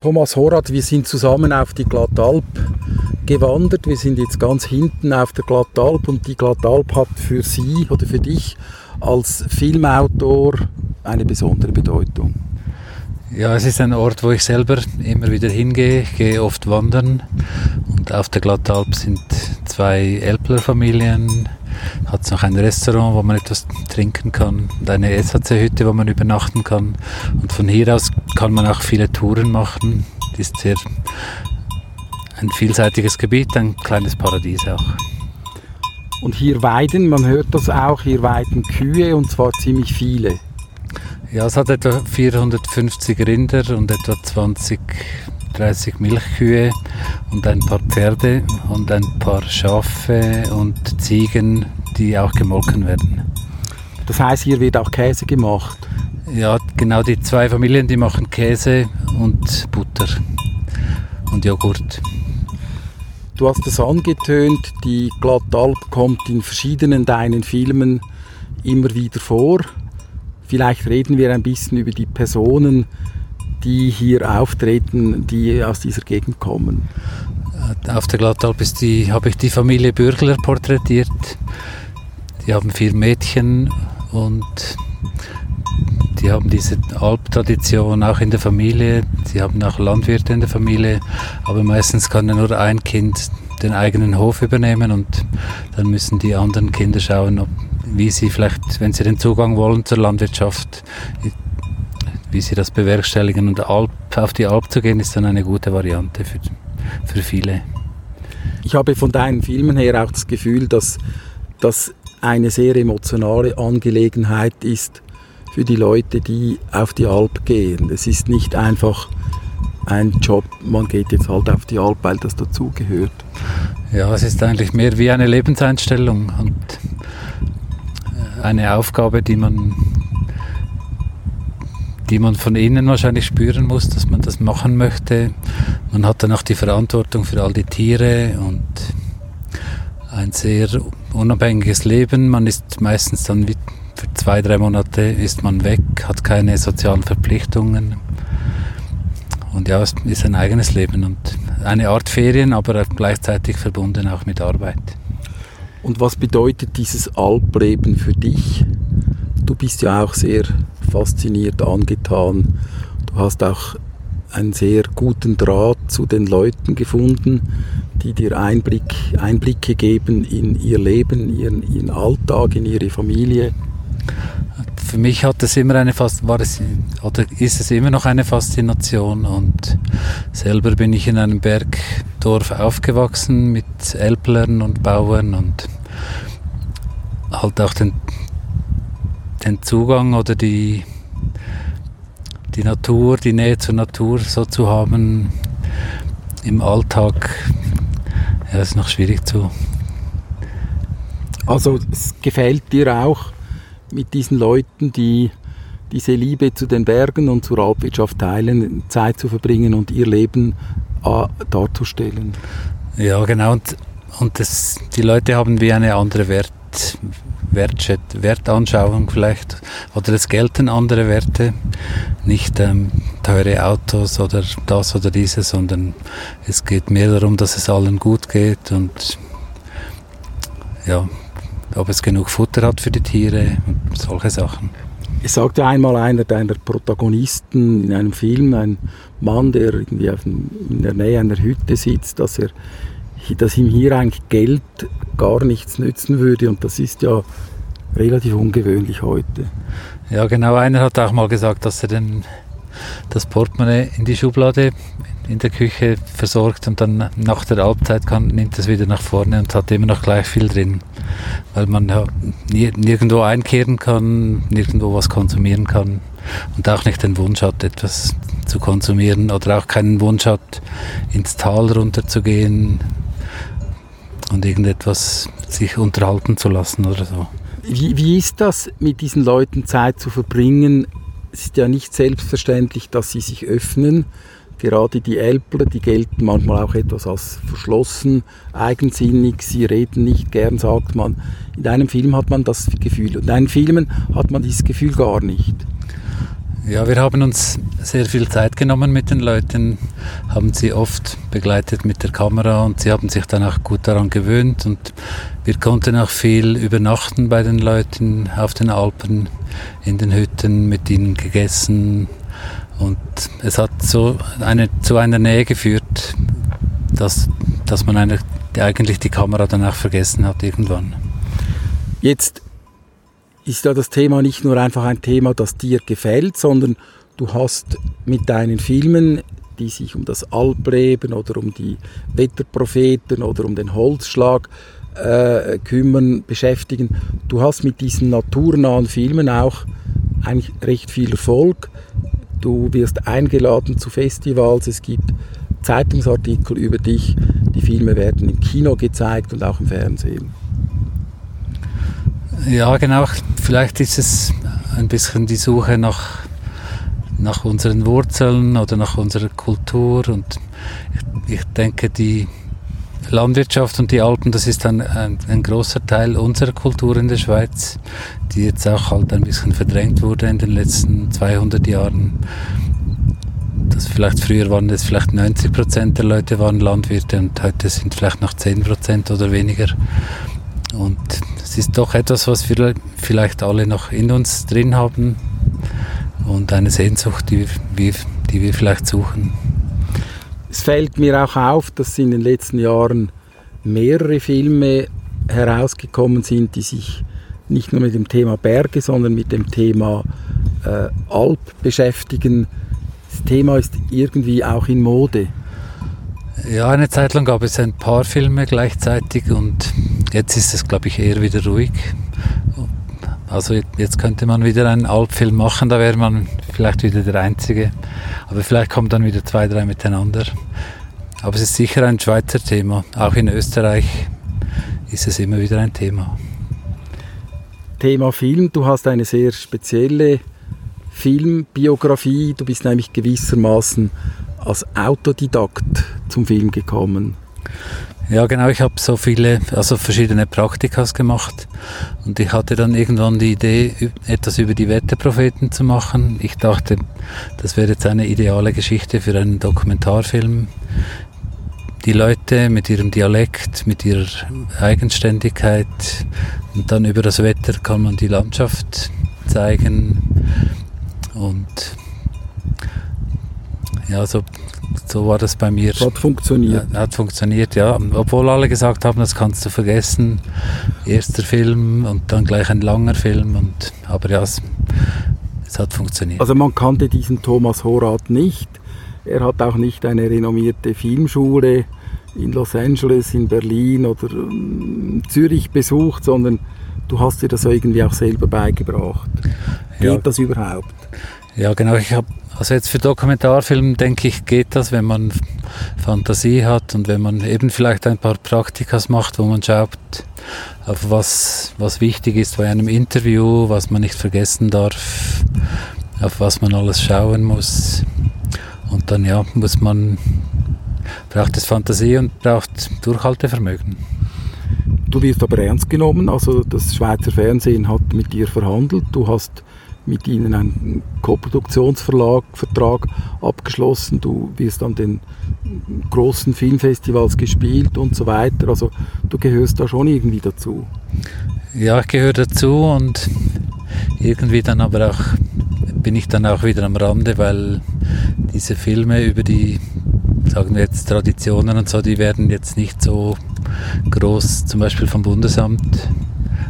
Thomas Horat, wir sind zusammen auf die Glattalp gewandert. Wir sind jetzt ganz hinten auf der Glattalp und die Glattalp hat für Sie oder für dich als Filmautor eine besondere Bedeutung. Ja, es ist ein Ort, wo ich selber immer wieder hingehe, Ich gehe oft wandern und auf der Glattalp sind zwei Elbler-Familien, hat es noch ein Restaurant, wo man etwas trinken kann und eine SHC-Hütte, wo man übernachten kann. Und von hier aus kann man auch viele Touren machen. Das ist sehr ein vielseitiges Gebiet, ein kleines Paradies auch. Und hier weiden, man hört das auch, hier weiden Kühe und zwar ziemlich viele. Ja, es hat etwa 450 Rinder und etwa 20 30 Milchkühe und ein paar Pferde und ein paar Schafe und Ziegen, die auch gemolken werden. Das heißt, hier wird auch Käse gemacht? Ja, genau die zwei Familien, die machen Käse und Butter und Joghurt. Du hast es angetönt, die Glattalp kommt in verschiedenen deinen Filmen immer wieder vor. Vielleicht reden wir ein bisschen über die Personen, die hier auftreten, die aus dieser Gegend kommen? Auf der Glattalp habe ich die Familie Bürgler porträtiert. Die haben vier Mädchen und die haben diese Alptradition auch in der Familie. Sie haben auch Landwirte in der Familie, aber meistens kann ja nur ein Kind den eigenen Hof übernehmen und dann müssen die anderen Kinder schauen, ob, wie sie vielleicht, wenn sie den Zugang wollen zur Landwirtschaft, wie sie das bewerkstelligen. Und Alp, auf die Alp zu gehen, ist dann eine gute Variante für, für viele. Ich habe von deinen Filmen her auch das Gefühl, dass das eine sehr emotionale Angelegenheit ist für die Leute, die auf die Alp gehen. Es ist nicht einfach ein Job, man geht jetzt halt auf die Alp, weil das dazugehört. Ja, es ist eigentlich mehr wie eine Lebenseinstellung und eine Aufgabe, die man die man von innen wahrscheinlich spüren muss, dass man das machen möchte. Man hat dann auch die Verantwortung für all die Tiere und ein sehr unabhängiges Leben. Man ist meistens dann für zwei, drei Monate ist man weg, hat keine sozialen Verpflichtungen. Und ja, es ist ein eigenes Leben und eine Art Ferien, aber gleichzeitig verbunden auch mit Arbeit. Und was bedeutet dieses Alpleben für dich? Du bist ja auch sehr fasziniert, angetan. Du hast auch einen sehr guten Draht zu den Leuten gefunden, die dir Einblick, Einblicke geben in ihr Leben, ihren, ihren Alltag, in ihre Familie. Für mich hat es immer eine Fast war es oder ist es immer noch eine Faszination und selber bin ich in einem Bergdorf aufgewachsen mit Elblern und Bauern und halt auch den den Zugang oder die, die Natur, die Nähe zur Natur so zu haben im Alltag, ja, ist noch schwierig zu. Also es gefällt dir auch mit diesen Leuten, die diese Liebe zu den Bergen und zur Alpwirtschaft teilen, Zeit zu verbringen und ihr Leben äh, darzustellen. Ja, genau. Und, und das, die Leute haben wie eine andere Wert, Wertschät Wertanschauung vielleicht oder es gelten andere Werte, nicht ähm, teure Autos oder das oder dieses, sondern es geht mehr darum, dass es allen gut geht und ja, ob es genug Futter hat für die Tiere und solche Sachen. Es sagte einmal einer deiner Protagonisten in einem Film, ein Mann, der irgendwie in der Nähe einer Hütte sitzt, dass er dass ihm hier eigentlich Geld gar nichts nützen würde und das ist ja relativ ungewöhnlich heute. Ja, genau. Einer hat auch mal gesagt, dass er den, das Portemonnaie in die Schublade in der Küche versorgt und dann nach der Halbzeit kann, nimmt es wieder nach vorne und hat immer noch gleich viel drin, weil man ja nirgendwo einkehren kann, nirgendwo was konsumieren kann und auch nicht den Wunsch hat, etwas zu konsumieren oder auch keinen Wunsch hat, ins Tal runterzugehen, und irgendetwas sich unterhalten zu lassen oder so. Wie, wie ist das, mit diesen Leuten Zeit zu verbringen? Es ist ja nicht selbstverständlich, dass sie sich öffnen. Gerade die Elbler, die gelten manchmal auch etwas als verschlossen, eigensinnig, sie reden nicht gern, sagt man. In einem Film hat man das Gefühl und in einen Filmen hat man dieses Gefühl gar nicht. Ja, wir haben uns sehr viel Zeit genommen mit den Leuten, haben sie oft begleitet mit der Kamera und sie haben sich dann auch gut daran gewöhnt und wir konnten auch viel übernachten bei den Leuten auf den Alpen, in den Hütten, mit ihnen gegessen und es hat so eine, zu einer Nähe geführt, dass, dass man eigentlich die Kamera dann auch vergessen hat irgendwann. Jetzt ist ja das Thema nicht nur einfach ein Thema, das dir gefällt, sondern du hast mit deinen Filmen, die sich um das Alpleben oder um die Wetterpropheten oder um den Holzschlag äh, kümmern, beschäftigen, du hast mit diesen naturnahen Filmen auch eigentlich recht viel Erfolg. Du wirst eingeladen zu Festivals, es gibt Zeitungsartikel über dich, die Filme werden im Kino gezeigt und auch im Fernsehen. Ja, genau. Vielleicht ist es ein bisschen die Suche nach, nach unseren Wurzeln oder nach unserer Kultur. Und ich, ich denke, die Landwirtschaft und die Alpen, das ist ein, ein, ein, großer Teil unserer Kultur in der Schweiz, die jetzt auch halt ein bisschen verdrängt wurde in den letzten 200 Jahren. Das vielleicht früher waren es vielleicht 90 Prozent der Leute waren Landwirte und heute sind vielleicht noch 10 Prozent oder weniger. Und es ist doch etwas, was wir vielleicht alle noch in uns drin haben und eine Sehnsucht, die wir, die wir vielleicht suchen. Es fällt mir auch auf, dass in den letzten Jahren mehrere Filme herausgekommen sind, die sich nicht nur mit dem Thema Berge, sondern mit dem Thema äh, Alp beschäftigen. Das Thema ist irgendwie auch in Mode. Ja, eine Zeit lang gab es ein paar Filme gleichzeitig und jetzt ist es, glaube ich, eher wieder ruhig. Also jetzt könnte man wieder einen Alpfilm machen, da wäre man vielleicht wieder der Einzige. Aber vielleicht kommen dann wieder zwei, drei miteinander. Aber es ist sicher ein Schweizer Thema. Auch in Österreich ist es immer wieder ein Thema. Thema Film, du hast eine sehr spezielle Filmbiografie. Du bist nämlich gewissermaßen als Autodidakt zum Film gekommen. Ja, genau. Ich habe so viele, also verschiedene Praktikas gemacht und ich hatte dann irgendwann die Idee, etwas über die Wetterpropheten zu machen. Ich dachte, das wäre jetzt eine ideale Geschichte für einen Dokumentarfilm. Die Leute mit ihrem Dialekt, mit ihrer Eigenständigkeit und dann über das Wetter kann man die Landschaft zeigen und ja, so, so war das bei mir. Hat funktioniert. Ja, hat funktioniert, ja. Obwohl alle gesagt haben, das kannst du vergessen. Erster Film und dann gleich ein langer Film. Und, aber ja, es, es hat funktioniert. Also man kannte diesen Thomas Horath nicht. Er hat auch nicht eine renommierte Filmschule in Los Angeles, in Berlin oder in Zürich besucht, sondern du hast dir das irgendwie auch selber beigebracht. Geht ja. das überhaupt? Ja, genau. Ich habe also jetzt für Dokumentarfilm denke ich, geht das, wenn man Fantasie hat und wenn man eben vielleicht ein paar Praktikas macht, wo man schaut, auf was, was wichtig ist bei einem Interview, was man nicht vergessen darf, auf was man alles schauen muss. Und dann ja, muss man, braucht es Fantasie und braucht Durchhaltevermögen. Du wirst aber ernst genommen, also das Schweizer Fernsehen hat mit dir verhandelt, du hast mit ihnen einen Koproduktionsvertrag abgeschlossen. Du wirst an den großen Filmfestivals gespielt und so weiter. Also du gehörst da schon irgendwie dazu. Ja, ich gehöre dazu und irgendwie dann aber auch bin ich dann auch wieder am Rande, weil diese Filme über die, sagen wir jetzt Traditionen und so, die werden jetzt nicht so groß, zum Beispiel vom Bundesamt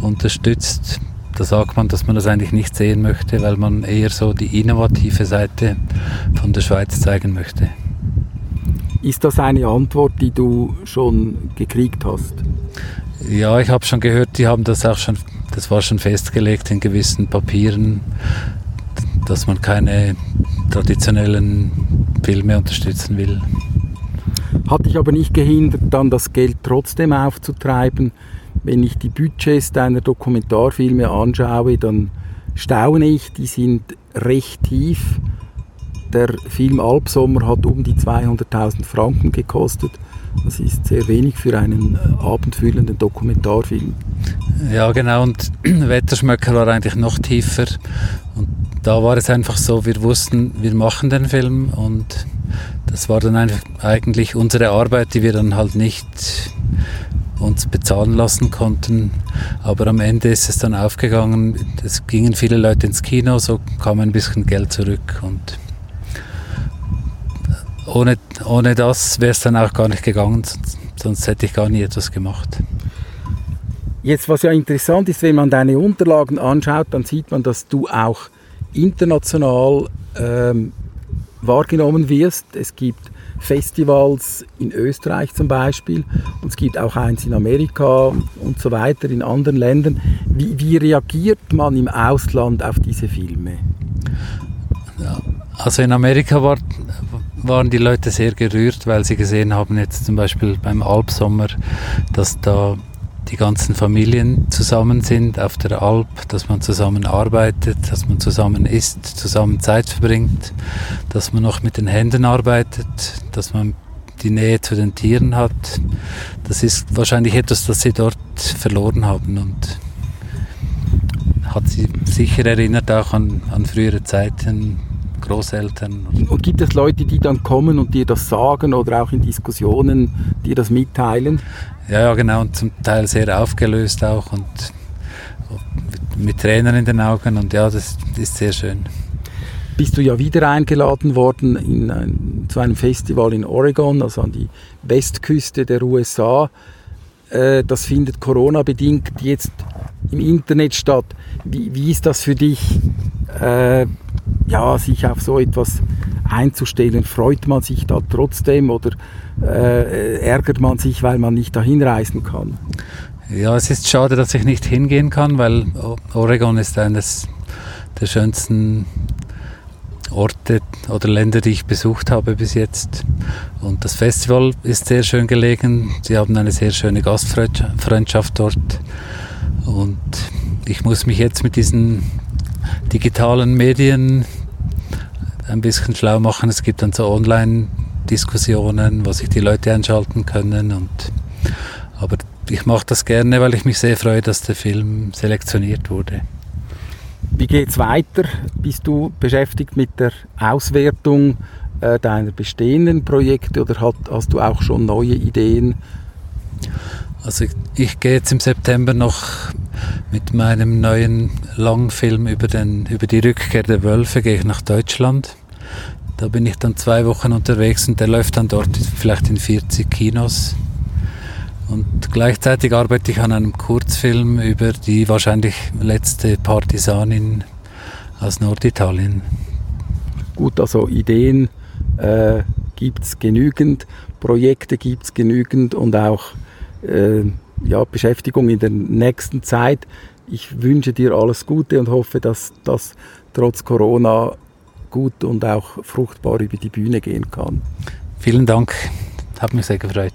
unterstützt da sagt man, dass man das eigentlich nicht sehen möchte, weil man eher so die innovative Seite von der Schweiz zeigen möchte. Ist das eine Antwort, die du schon gekriegt hast? Ja, ich habe schon gehört, die haben das auch schon, das war schon festgelegt in gewissen Papieren, dass man keine traditionellen Filme unterstützen will. Hat dich aber nicht gehindert, dann das Geld trotzdem aufzutreiben, wenn ich die Budgets deiner Dokumentarfilme anschaue, dann staune ich, die sind recht tief. Der Film Alpsommer hat um die 200.000 Franken gekostet. Das ist sehr wenig für einen abendfüllenden Dokumentarfilm. Ja, genau. Und Wetterschmöcker war eigentlich noch tiefer. Und da war es einfach so, wir wussten, wir machen den Film und das war dann einfach eigentlich unsere Arbeit, die wir dann halt nicht uns bezahlen lassen konnten. Aber am Ende ist es dann aufgegangen, es gingen viele Leute ins Kino, so kam ein bisschen Geld zurück und ohne, ohne das wäre es dann auch gar nicht gegangen, sonst hätte ich gar nie etwas gemacht. Jetzt, was ja interessant ist, wenn man deine Unterlagen anschaut, dann sieht man, dass du auch international ähm, wahrgenommen wirst. Es gibt Festivals in Österreich zum Beispiel und es gibt auch eins in Amerika und so weiter in anderen Ländern. Wie, wie reagiert man im Ausland auf diese Filme? Also in Amerika war, waren die Leute sehr gerührt, weil sie gesehen haben, jetzt zum Beispiel beim Alpsommer, dass da die ganzen Familien zusammen sind auf der Alp, dass man zusammen arbeitet, dass man zusammen isst, zusammen Zeit verbringt, dass man noch mit den Händen arbeitet, dass man die Nähe zu den Tieren hat. Das ist wahrscheinlich etwas, das sie dort verloren haben und hat sie sicher erinnert auch an, an frühere Zeiten, Großeltern. Und gibt es Leute, die dann kommen und dir das sagen oder auch in Diskussionen dir das mitteilen? Ja, ja, genau, und zum Teil sehr aufgelöst auch und mit Tränen in den Augen und ja, das ist sehr schön. Bist du ja wieder eingeladen worden in ein, zu einem Festival in Oregon, also an die Westküste der USA. Äh, das findet Corona-bedingt jetzt im Internet statt. Wie, wie ist das für dich? Äh, ja, sich auf so etwas einzustellen, freut man sich da trotzdem oder äh, ärgert man sich, weil man nicht dahin reisen kann? Ja, es ist schade, dass ich nicht hingehen kann, weil Oregon ist eines der schönsten Orte oder Länder, die ich besucht habe bis jetzt. Und das Festival ist sehr schön gelegen. Sie haben eine sehr schöne Gastfreundschaft dort. Und ich muss mich jetzt mit diesen digitalen Medien ein bisschen schlau machen. Es gibt dann so Online-Diskussionen, wo sich die Leute einschalten können. Und, aber ich mache das gerne, weil ich mich sehr freue, dass der Film selektioniert wurde. Wie geht es weiter? Bist du beschäftigt mit der Auswertung äh, deiner bestehenden Projekte oder hat, hast du auch schon neue Ideen? Also ich, ich gehe jetzt im September noch mit meinem neuen Langfilm über, den, über die Rückkehr der Wölfe gehe ich nach Deutschland. Da bin ich dann zwei Wochen unterwegs und der läuft dann dort vielleicht in 40 Kinos. Und gleichzeitig arbeite ich an einem Kurzfilm über die wahrscheinlich letzte Partisanin aus Norditalien. Gut, also Ideen äh, gibt es genügend, Projekte gibt es genügend und auch äh, ja, Beschäftigung in der nächsten Zeit. Ich wünsche dir alles Gute und hoffe, dass das trotz Corona gut und auch fruchtbar über die Bühne gehen kann. Vielen Dank, hat mich sehr gefreut.